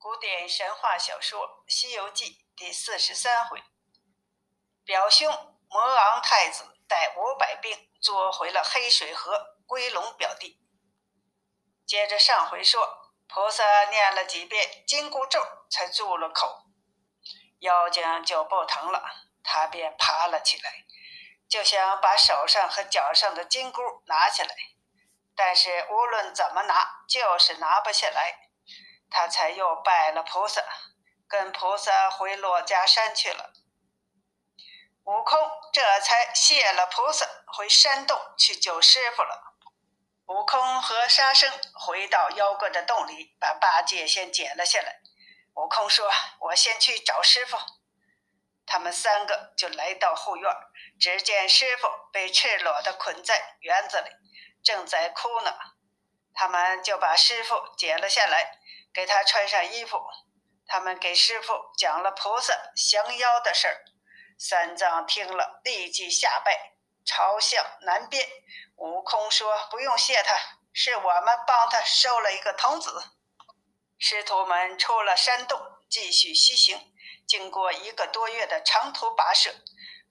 古典神话小说《西游记》第四十三回，表兄魔昂太子带五百兵捉回了黑水河归龙表弟。接着上回说，菩萨念了几遍紧箍咒，才住了口。妖精就不疼了，他便爬了起来，就想把手上和脚上的金箍拿下来，但是无论怎么拿，就是拿不下来。他才又拜了菩萨，跟菩萨回珞珈山去了。悟空这才谢了菩萨，回山洞去救师傅了。悟空和沙僧回到妖怪的洞里，把八戒先捡了下来。悟空说：“我先去找师傅。”他们三个就来到后院，只见师傅被赤裸的捆在园子里，正在哭呢。他们就把师傅解了下来。给他穿上衣服，他们给师傅讲了菩萨降妖的事儿。三藏听了，立即下拜，朝向南边。悟空说：“不用谢他，是我们帮他收了一个童子。”师徒们出了山洞，继续西行。经过一个多月的长途跋涉，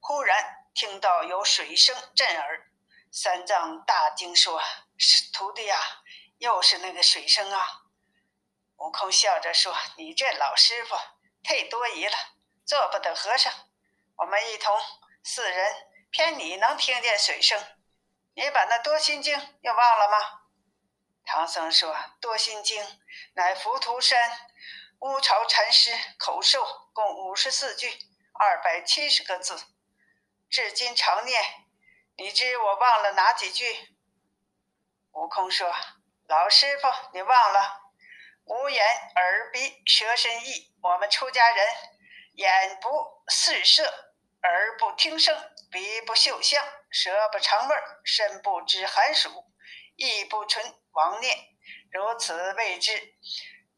忽然听到有水声震耳。三藏大惊说：“徒弟啊，又是那个水声啊！”悟空笑着说：“你这老师傅太多疑了，做不得和尚。我们一同四人，偏你能听见水声。你把那多心经又忘了吗？”唐僧说：“多心经乃浮屠山乌巢禅师口授，共五十四句，二百七十个字，至今常念。你知我忘了哪几句？”悟空说：“老师傅，你忘了。”无眼、耳、鼻、舌、身、意，我们出家人眼不视色，耳不听声，鼻不嗅香，舌不尝味，身不知寒暑，意不存妄念，如此谓之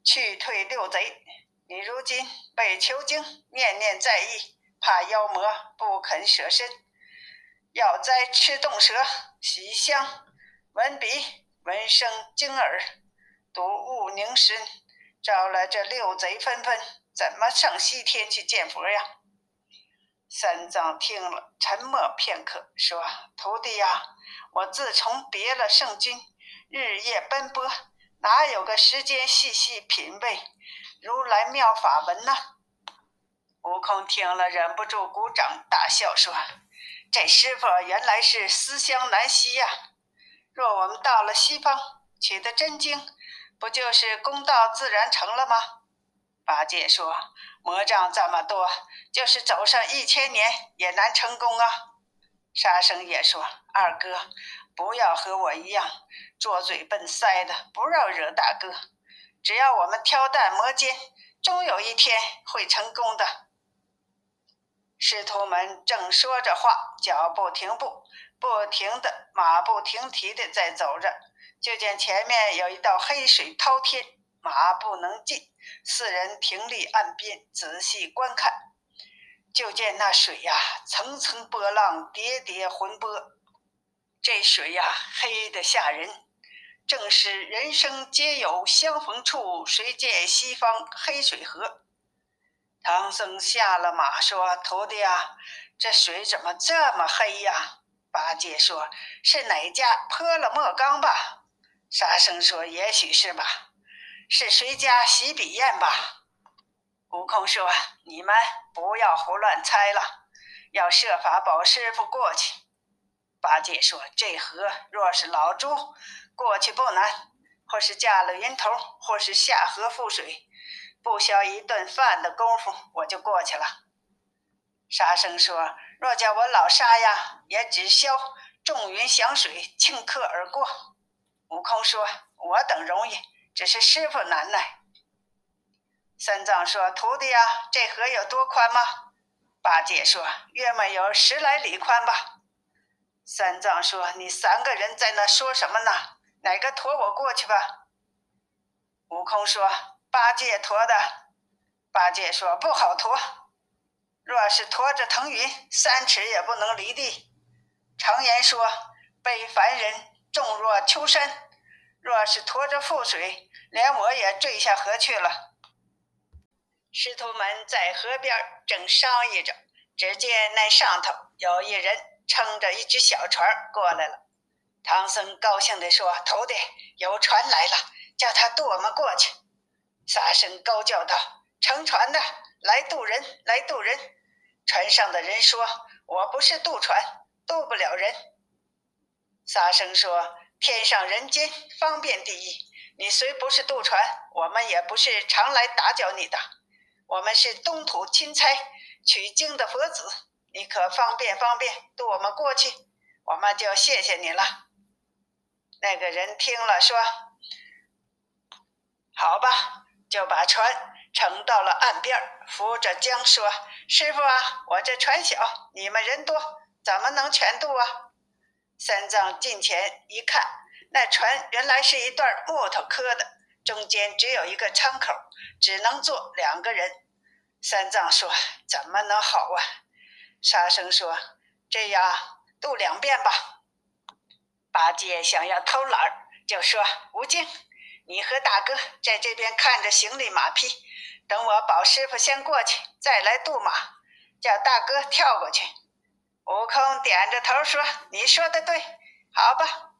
去退六贼。你如今被囚禁，念念在意，怕妖魔不肯舍身，要栽吃动舌，洗香闻鼻闻声惊耳。睹物凝神，招来这六贼纷纷，怎么上西天去见佛呀？三藏听了，沉默片刻，说：“徒弟呀，我自从别了圣君，日夜奔波，哪有个时间细细品味如来妙法文呢？”悟空听了，忍不住鼓掌大笑，说：“这师傅原来是思乡难息呀！若我们到了西方，取得真经。”不就是公道自然成了吗？八戒说：“魔障这么多，就是走上一千年也难成功啊。”沙僧也说：“二哥，不要和我一样，做嘴笨腮的，不要惹大哥。只要我们挑担磨尖，终有一天会成功的。”师徒们正说着话，脚步停步，不停的马不停蹄的在走着。就见前面有一道黑水滔天，马不能进。四人停立岸边，仔细观看。就见那水呀，层层波浪，叠叠浑波。这水呀，黑的吓人，正是人生皆有相逢处，谁见西方黑水河？唐僧下了马，说：“徒弟啊，这水怎么这么黑呀？”八戒说：“是哪家泼了墨缸吧？”沙僧说：“也许是吧，是谁家洗笔砚吧？”悟空说：“你们不要胡乱猜了，要设法保师傅过去。”八戒说：“这河若是老猪过去不难，或是驾了云头，或是下河覆水，不消一顿饭的功夫，我就过去了。”沙僧说：“若叫我老沙呀，也只消众云响水，顷刻而过。”悟空说：“我等容易，只是师傅难耐。”三藏说：“徒弟啊，这河有多宽吗？”八戒说：“约莫有十来里宽吧。”三藏说：“你三个人在那说什么呢？哪个驮我过去吧？”悟空说：“八戒驮的。”八戒说：“不好驮，若是驮着腾云，三尺也不能离地。常言说，背凡人。”重若丘山，若是驮着覆水，连我也坠下河去了。师徒们在河边正商议着，只见那上头有一人撑着一只小船过来了。唐僧高兴地说：“徒弟，有船来了，叫他渡我们过去。”沙僧高叫道：“乘船的，来渡人，来渡人！”船上的人说：“我不是渡船，渡不了人。”沙僧说：“天上人间，方便第一。你虽不是渡船，我们也不是常来打搅你的。我们是东土钦差取经的佛子，你可方便方便渡我们过去，我们就谢谢你了。”那个人听了说：“好吧。”就把船撑到了岸边，扶着江说：“师傅啊，我这船小，你们人多，怎么能全渡啊？”三藏近前一看，那船原来是一段木头磕的，中间只有一个舱口，只能坐两个人。三藏说：“怎么能好啊？”沙僧说：“这样渡两遍吧。”八戒想要偷懒，就说：“吴京。”你和大哥在这边看着行李马匹，等我保师傅先过去，再来渡马，叫大哥跳过去。悟空点着头说：“你说的对，好吧。”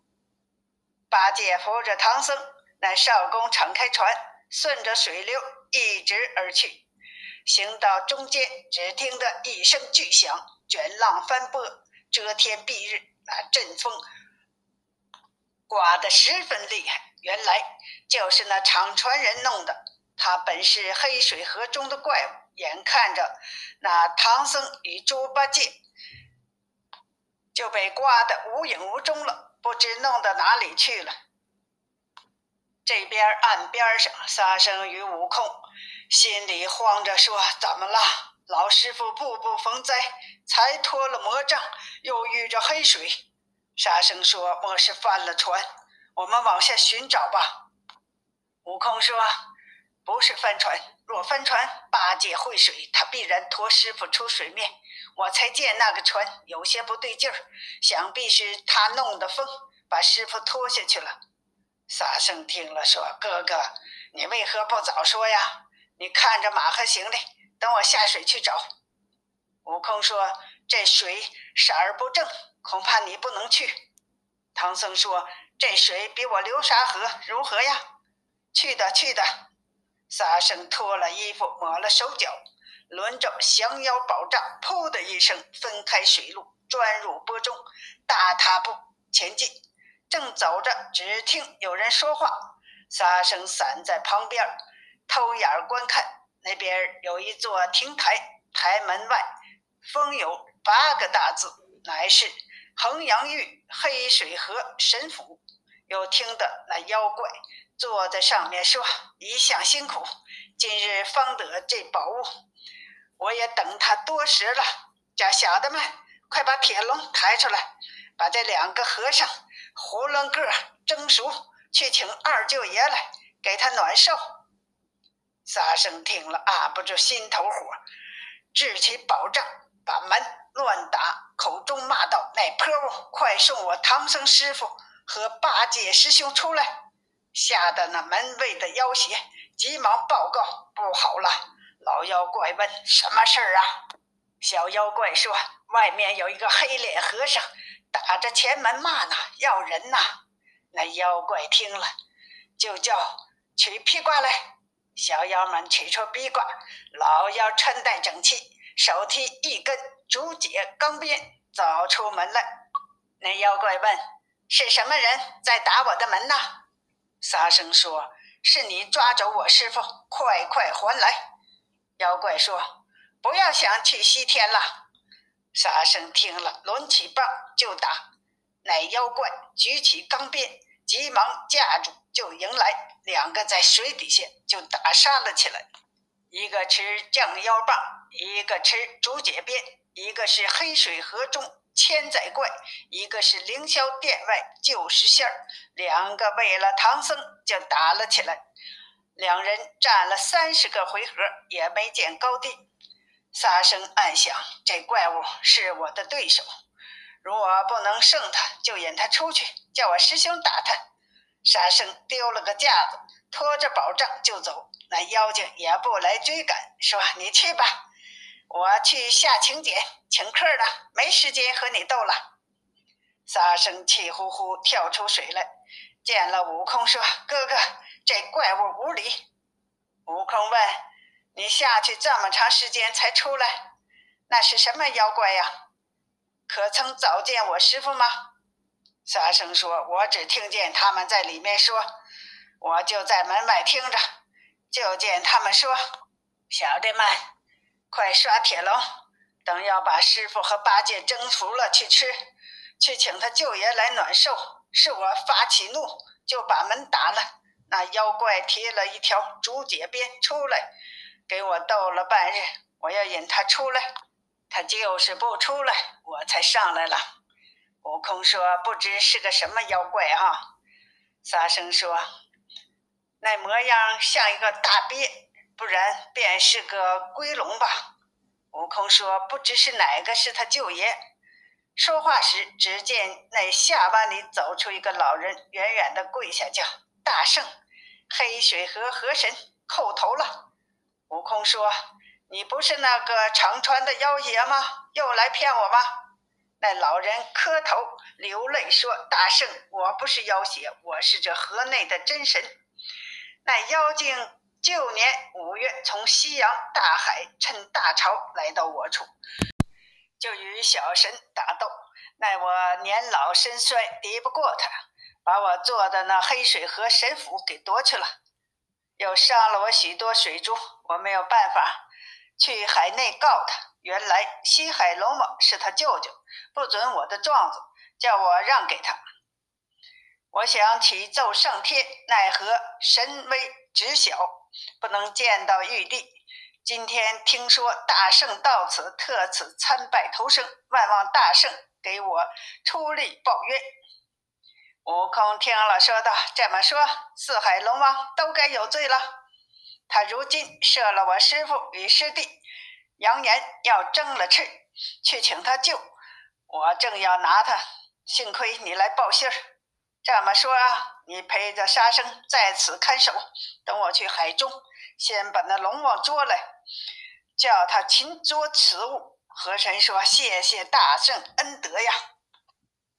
八戒扶着唐僧，那少公敞开船，顺着水流一直而去。行到中间，只听得一声巨响，卷浪翻波，遮天蔽日，那阵风刮得十分厉害。原来就是那敞船人弄的。他本是黑水河中的怪物，眼看着那唐僧与猪八戒就被刮得无影无踪了，不知弄到哪里去了。这边岸边上，沙僧与悟空心里慌着，说：“怎么了？老师傅步步逢灾，才脱了魔障，又遇着黑水。”沙僧说：“我是翻了船？”我们往下寻找吧。悟空说：“不是翻船，若翻船，八戒会水，他必然拖师傅出水面。我才见那个船有些不对劲儿，想必是他弄的风，把师傅拖下去了。”沙僧听了说：“哥哥，你为何不早说呀？你看着马和行李，等我下水去找。”悟空说：“这水色儿不正，恐怕你不能去。”唐僧说。这水比我流沙河如何呀？去的，去的。沙僧脱了衣服，抹了手脚，抡着降妖宝杖，噗的一声分开水路，钻入波中，大踏步前进。正走着，只听有人说话。沙僧散在旁边，偷眼观看。那边有一座亭台，台门外封有八个大字，乃是衡阳玉黑水河神府。又听得那妖怪坐在上面说：“一向辛苦，今日方得这宝物，我也等他多时了。叫小的们快把铁笼抬出来，把这两个和尚囫囵个蒸熟，去请二舅爷来给他暖寿。”沙僧听了按不住心头火，掷起宝杖把门乱打，口中骂道：“那泼物，快送我唐僧师傅！”和八戒师兄出来，吓得那门卫的妖邪急忙报告：“不好了！”老妖怪问：“什么事儿啊？”小妖怪说：“外面有一个黑脸和尚打着前门骂呢，要人呐！”那妖怪听了，就叫取披挂来。小妖们取出披挂，老妖穿戴整齐，手提一根竹节钢鞭，走出门来。那妖怪问。是什么人在打我的门呢？沙僧说：“是你抓走我师傅，快快还来！”妖怪说：“不要想去西天了。”沙僧听了，抡起棒就打。那妖怪举起钢鞭，急忙架住就迎来，两个在水底下就打杀了起来。一个持降妖棒，一个持竹节鞭，一个是黑水河中。千载怪，一个是凌霄殿外救时仙儿，两个为了唐僧就打了起来。两人战了三十个回合，也没见高低。沙僧暗想：这怪物是我的对手，如果不能胜他，就引他出去，叫我师兄打他。沙僧丢了个架子，拖着宝杖就走。那妖精也不来追赶，说：“你去吧，我去下请柬请客了，没时间和你斗了。”沙僧气呼呼跳出水来，见了悟空，说：“哥哥，这怪物无礼。”悟空问：“你下去这么长时间才出来，那是什么妖怪呀？可曾早见我师傅吗？”沙僧说：“我只听见他们在里面说，我就在门外听着，就见他们说：‘小的们，快刷铁笼，等要把师傅和八戒蒸熟了去吃。’”去请他舅爷来暖寿，是我发起怒，就把门打了。那妖怪提了一条竹节鞭出来，给我斗了半日。我要引他出来，他就是不出来，我才上来了。悟空说：“不知是个什么妖怪啊？”沙僧说：“那模样像一个大鳖，不然便是个龟龙吧。”悟空说：“不知是哪个是他舅爷。”说话时，只见那下湾里走出一个老人，远远的跪下叫：“大圣，黑水河河神叩头了。”悟空说：“你不是那个长川的妖邪吗？又来骗我吗？”那老人磕头流泪说：“大圣，我不是妖邪，我是这河内的真神。那妖精旧年五月从西洋大海趁大潮来到我处。”就与小神打斗，奈我年老身衰，敌不过他，把我做的那黑水河神斧给夺去了，又杀了我许多水珠，我没有办法去海内告他。原来西海龙王是他舅舅，不准我的状子，叫我让给他。我想启奏上天，奈何神威只小，不能见到玉帝。今天听说大圣到此，特此参拜投生，万望大圣给我出力报冤。悟空听了，说道：“这么说，四海龙王都该有罪了。他如今射了我师父与师弟，扬言要争了吃，去请他救。我正要拿他，幸亏你来报信儿。这么说，你陪着沙僧在此看守，等我去海中。”先把那龙王捉来，叫他擒捉此物。河神说：“谢谢大圣恩德呀！”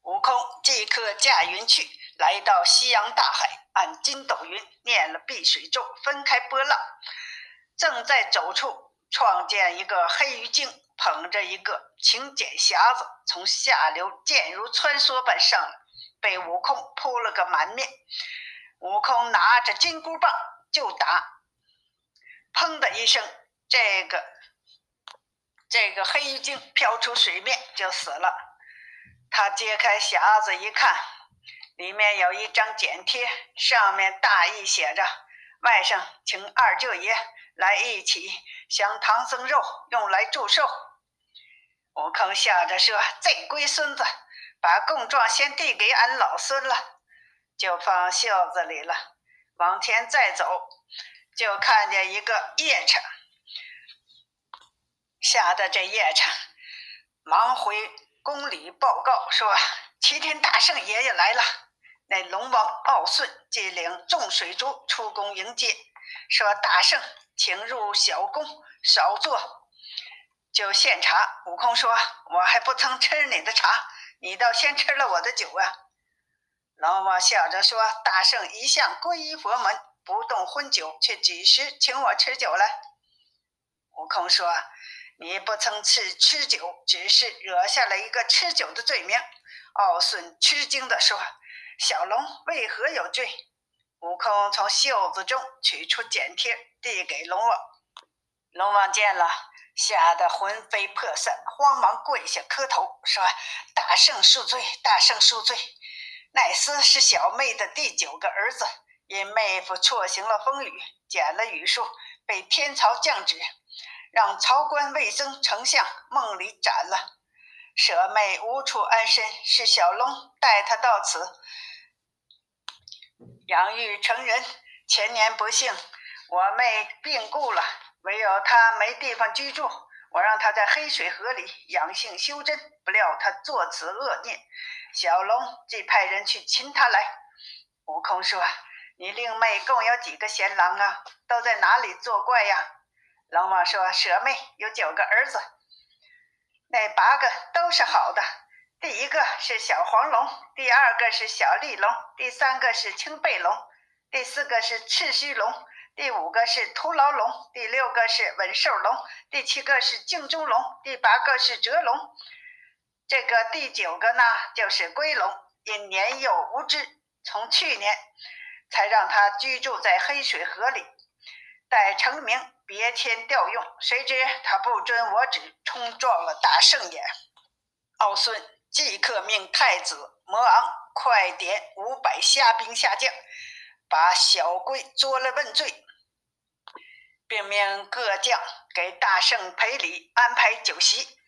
悟空即刻驾云去，来到西洋大海，按筋斗云念了碧水咒，分开波浪。正在走处，创建一个黑鱼精捧着一个请柬匣子，从下流箭如穿梭般上来，被悟空扑了个满面。悟空拿着金箍棒就打。砰的一声，这个这个黑鱼精飘出水面就死了。他揭开匣子一看，里面有一张剪贴，上面大意写着：“外甥请二舅爷来一起降唐僧肉，用来祝寿。”悟空笑着说：“这龟孙子，把供状先递给俺老孙了，就放袖子里了。往前再走。”就看见一个夜叉，吓得这夜叉忙回宫里报告说：“齐天大圣爷爷来了。”那龙王敖顺即领众水族出宫迎接，说：“大圣，请入小宫少坐，就献茶。”悟空说：“我还不曾吃你的茶，你倒先吃了我的酒啊！”龙王笑着说：“大圣一向皈依佛门。”不动荤酒，却几时请我吃酒了？悟空说：“你不曾吃吃酒，只是惹下了一个吃酒的罪名。”敖顺吃惊地说：“小龙为何有罪？”悟空从袖子中取出剪贴，递给龙王。龙王见了，吓得魂飞魄散，慌忙跪下磕头说：“大圣恕罪，大圣恕罪。乃斯是小妹的第九个儿子。”因妹夫错行了风雨，捡了雨树，被天朝降旨，让曹官魏征丞相梦里斩了。舍妹无处安身，是小龙带她到此养育成人。前年不幸，我妹病故了，唯有她没地方居住，我让她在黑水河里养性修真。不料她作此恶孽，小龙即派人去擒她来。悟空说。你令妹共有几个贤郎啊？都在哪里作怪呀？”龙王说：“舍妹有九个儿子，那八个都是好的。第一个是小黄龙，第二个是小绿龙，第三个是青背龙，第四个是赤须龙。”第五个是徒劳龙，第六个是稳寿龙，第七个是镜中龙，第八个是折龙，这个第九个呢就是龟龙。因年幼无知，从去年才让他居住在黑水河里，待成名别迁调用。谁知他不遵我旨，冲撞了大圣也。敖孙即刻命太子魔昂快点五百虾兵下将。把小龟捉了问罪，并命各将给大圣赔礼，安排酒席。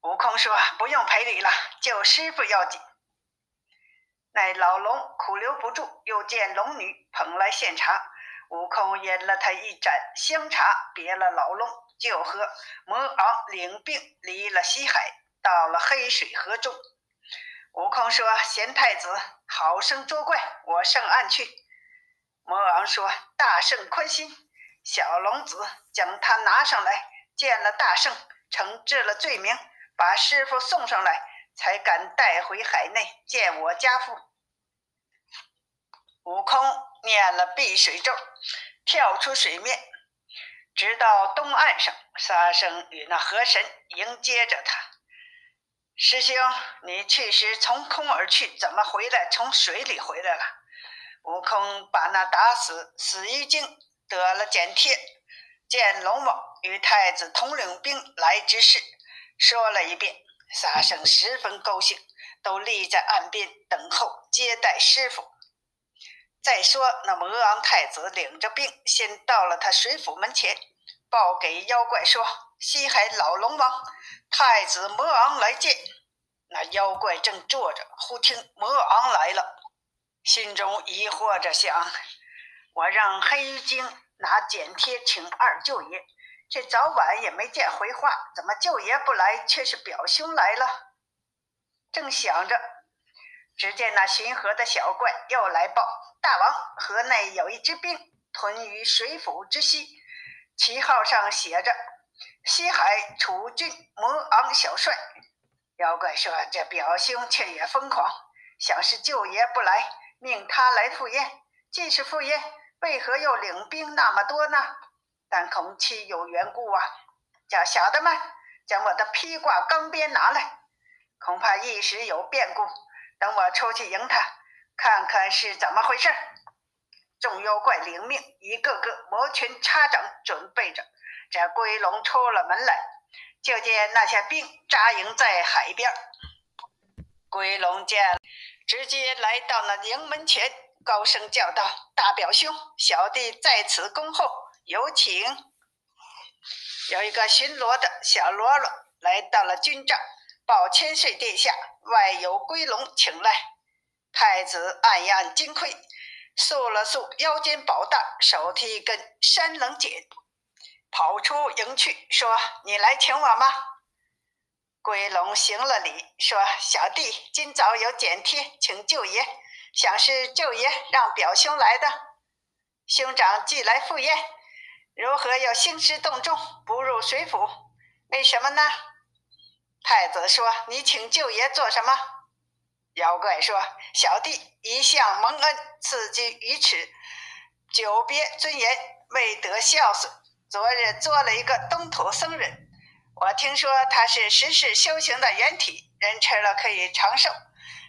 悟空说：“不用赔礼了，救师傅要紧。”那老龙苦留不住，又见龙女捧来献茶，悟空饮了他一盏香茶，别了老龙，就和魔昂领兵离了西海，到了黑水河中。悟空说：“贤太子，好生捉怪，我上岸去。”魔王说：“大圣宽心，小龙子将他拿上来，见了大圣，惩治了罪名，把师傅送上来，才敢带回海内见我家父。”悟空念了避水咒，跳出水面，直到东岸上。沙僧与那河神迎接着他。师兄，你去时从空而去，怎么回来？从水里回来了？悟空把那打死死鱼精得了剪贴，见龙王与太子统领兵来之事，说了一遍。沙僧十分高兴，都立在岸边等候接待师傅。再说那魔昂太子领着兵，先到了他水府门前，报给妖怪说：“西海老龙王太子魔昂来见。”那妖怪正坐着，忽听魔昂来了。心中疑惑着想：我让黑精拿剪贴请二舅爷，这早晚也没见回话，怎么舅爷不来，却是表兄来了？正想着，只见那巡河的小怪又来报：大王，河内有一支兵屯于水府之西，旗号上写着“西海楚郡魔昂小帅”。妖怪说：“这表兄却也疯狂，想是舅爷不来。”命他来赴宴，既是赴宴，为何又领兵那么多呢？但恐其有缘故啊！叫小的们将我的披挂钢鞭拿来，恐怕一时有变故。等我出去迎他，看看是怎么回事。众妖怪领命，一个个摩拳擦掌，准备着。这龟龙出了门来，就见那些兵扎营在海边。龟龙见。直接来到那营门前，高声叫道：“大表兄，小弟在此恭候，有请。”有一个巡逻的小喽啰来到了军帐，保千岁殿下，外有龟龙请来。太子暗暗惊愧，束了束腰间宝带，手提一根山棱剪，跑出营去，说：“你来请我吗？”龟龙行了礼，说：“小弟今早有简贴，请舅爷。想是舅爷让表兄来的。兄长既来赴宴，如何又兴师动众，不入水府？为什么呢？”太子说：“你请舅爷做什么？”妖怪说：“小弟一向蒙恩，赐居于此，久别尊严，未得孝顺。昨日做了一个东土僧人。”我听说他是十世修行的原体，人吃了可以长寿，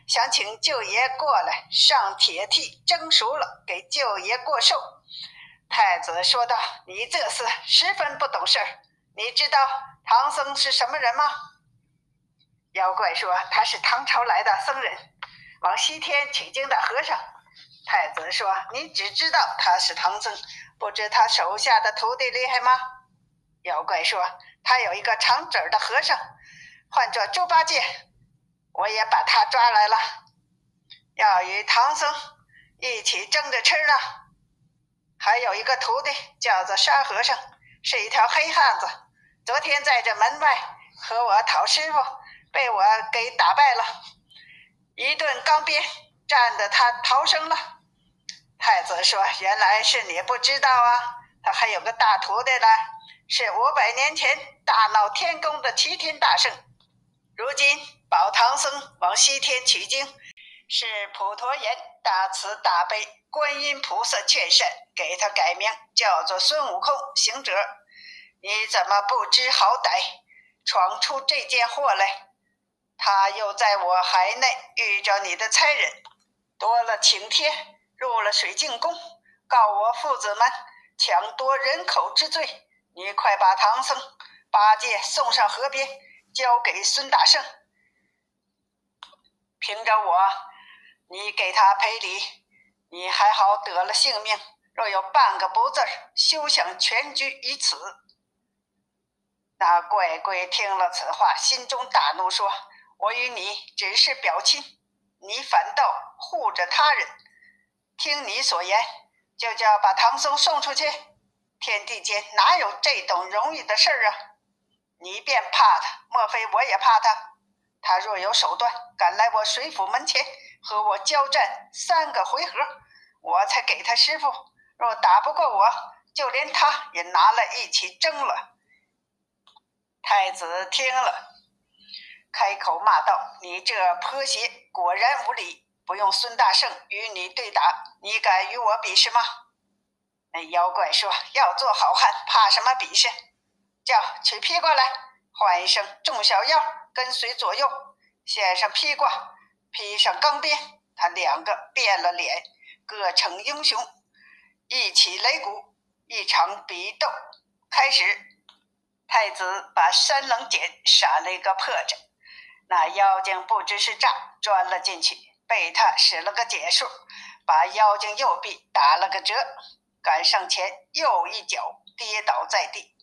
想请舅爷过来上铁蹄蒸熟了给舅爷过寿。太子说道：“你这厮十分不懂事儿，你知道唐僧是什么人吗？”妖怪说：“他是唐朝来的僧人，往西天取经的和尚。”太子说：“你只知道他是唐僧，不知他手下的徒弟厉害吗？”妖怪说。他有一个长嘴的和尚，唤作猪八戒，我也把他抓来了，要与唐僧一起蒸着吃呢。还有一个徒弟叫做沙和尚，是一条黑汉子，昨天在这门外和我讨师傅，被我给打败了，一顿钢鞭战得他逃生了。太子说：“原来是你不知道啊，他还有个大徒弟呢，是五百年前大闹天宫的齐天大圣，如今保唐僧往西天取经，是普陀岩大慈大悲观音菩萨劝善，给他改名叫做孙悟空行者。你怎么不知好歹，闯出这件祸来？他又在我海内遇着你的差人，夺了请帖。”入了水晶宫，告我父子们抢夺人口之罪。你快把唐僧、八戒送上河边，交给孙大圣。凭着我，你给他赔礼，你还好得了性命。若有半个不字休想全居于此。那怪鬼听了此话，心中大怒，说：“我与你只是表亲，你反倒护着他人。”听你所言，就叫把唐僧送出去。天地间哪有这等容易的事儿啊？你便怕他？莫非我也怕他？他若有手段，敢来我水府门前和我交战三个回合，我才给他师傅。若打不过我，就连他也拿来一起争了。太子听了，开口骂道：“你这泼鞋，果然无礼！”不用孙大圣与你对打，你敢与我比试吗？那妖怪说：“要做好汉，怕什么比试？叫取披挂来，换一身众小妖，跟随左右，献上披挂，披上钢鞭。他两个变了脸，各逞英雄，一起擂鼓，一场比斗开始。太子把三棱锏闪了一个破绽，那妖精不知是诈，钻了进去。”被他使了个解数，把妖精右臂打了个折，赶上前又一脚跌倒在地。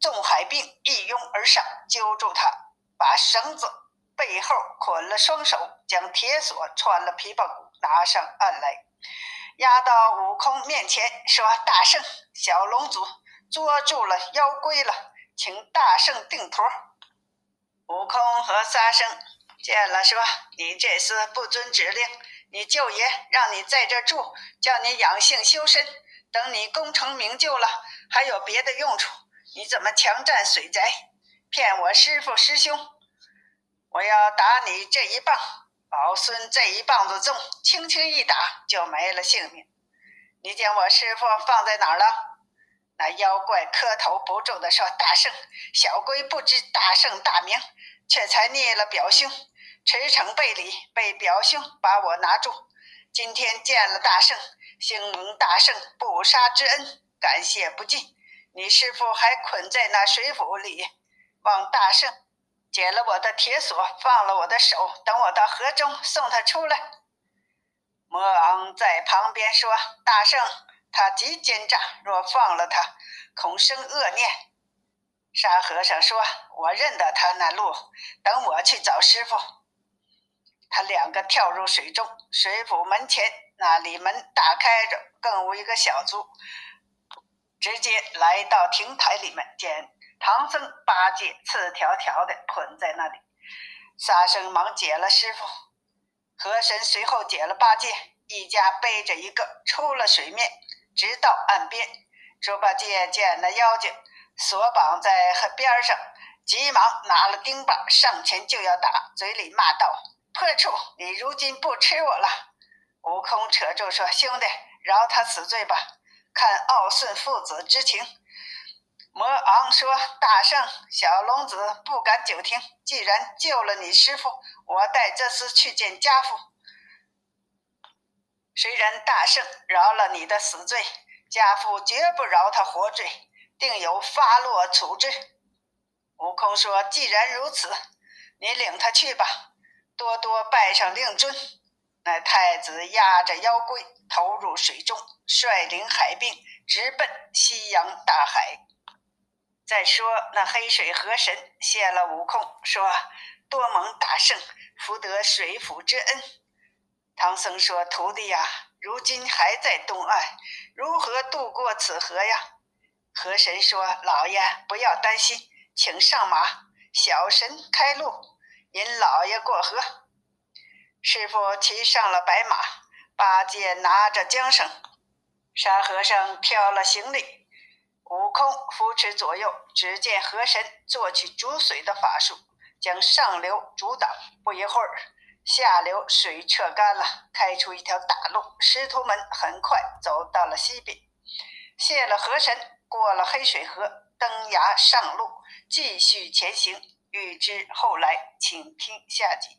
众海兵一拥而上，揪住他，把绳子背后捆了双手，将铁锁穿了琵琶骨，拿上岸来，押到悟空面前，说：“大圣，小龙族捉住了妖龟了，请大圣定夺。”悟空和沙僧。见了说，你这厮不遵指令，你舅爷让你在这住，叫你养性修身，等你功成名就了，还有别的用处。你怎么强占水宅，骗我师傅师兄？我要打你这一棒，宝孙这一棒子重，轻轻一打就没了性命。你见我师傅放在哪儿了？那妖怪磕头不住地说：“大圣，小龟不知大圣大名。”却才灭了表兄，驰骋背礼，被表兄把我拿住。今天见了大圣，兴蒙大圣不杀之恩，感谢不尽。你师傅还捆在那水府里，望大圣解了我的铁锁，放了我的手，等我到河中送他出来。魔王在旁边说：“大圣，他极奸诈，若放了他，恐生恶念。”沙和尚说：“我认得他那路，等我去找师傅。”他两个跳入水中，水府门前那里门打开着，更无一个小卒，直接来到亭台里面，见唐僧、八戒赤条条的捆在那里。沙僧忙解了师傅，河神随后解了八戒，一家背着一个出了水面，直到岸边。猪八戒见了妖精。锁绑在河边上，急忙拿了钉耙上前就要打，嘴里骂道：“破畜，你如今不吃我了！”悟空扯住说：“兄弟，饶他死罪吧，看傲顺父子之情。”魔昂说：“大圣，小龙子不敢久听。既然救了你师傅，我带这厮去见家父。虽然大圣饶了你的死罪，家父绝不饶他活罪。”定有发落处置。悟空说：“既然如此，你领他去吧，多多拜上令尊。”那太子压着妖龟投入水中，率领海兵直奔西洋大海。再说那黑水河神谢了悟空，说：“多蒙大圣福得水府之恩。”唐僧说：“徒弟呀，如今还在东岸，如何渡过此河呀？”河神说：“老爷不要担心，请上马，小神开路，引老爷过河。”师傅骑上了白马，八戒拿着缰绳，沙和尚挑了行李，悟空扶持左右。只见河神做起逐水的法术，将上流阻挡。不一会儿，下流水撤干了，开出一条大路。师徒们很快走到了西边，谢了河神，过了黑水河，登崖上路，继续前行。欲知后来，请听下集。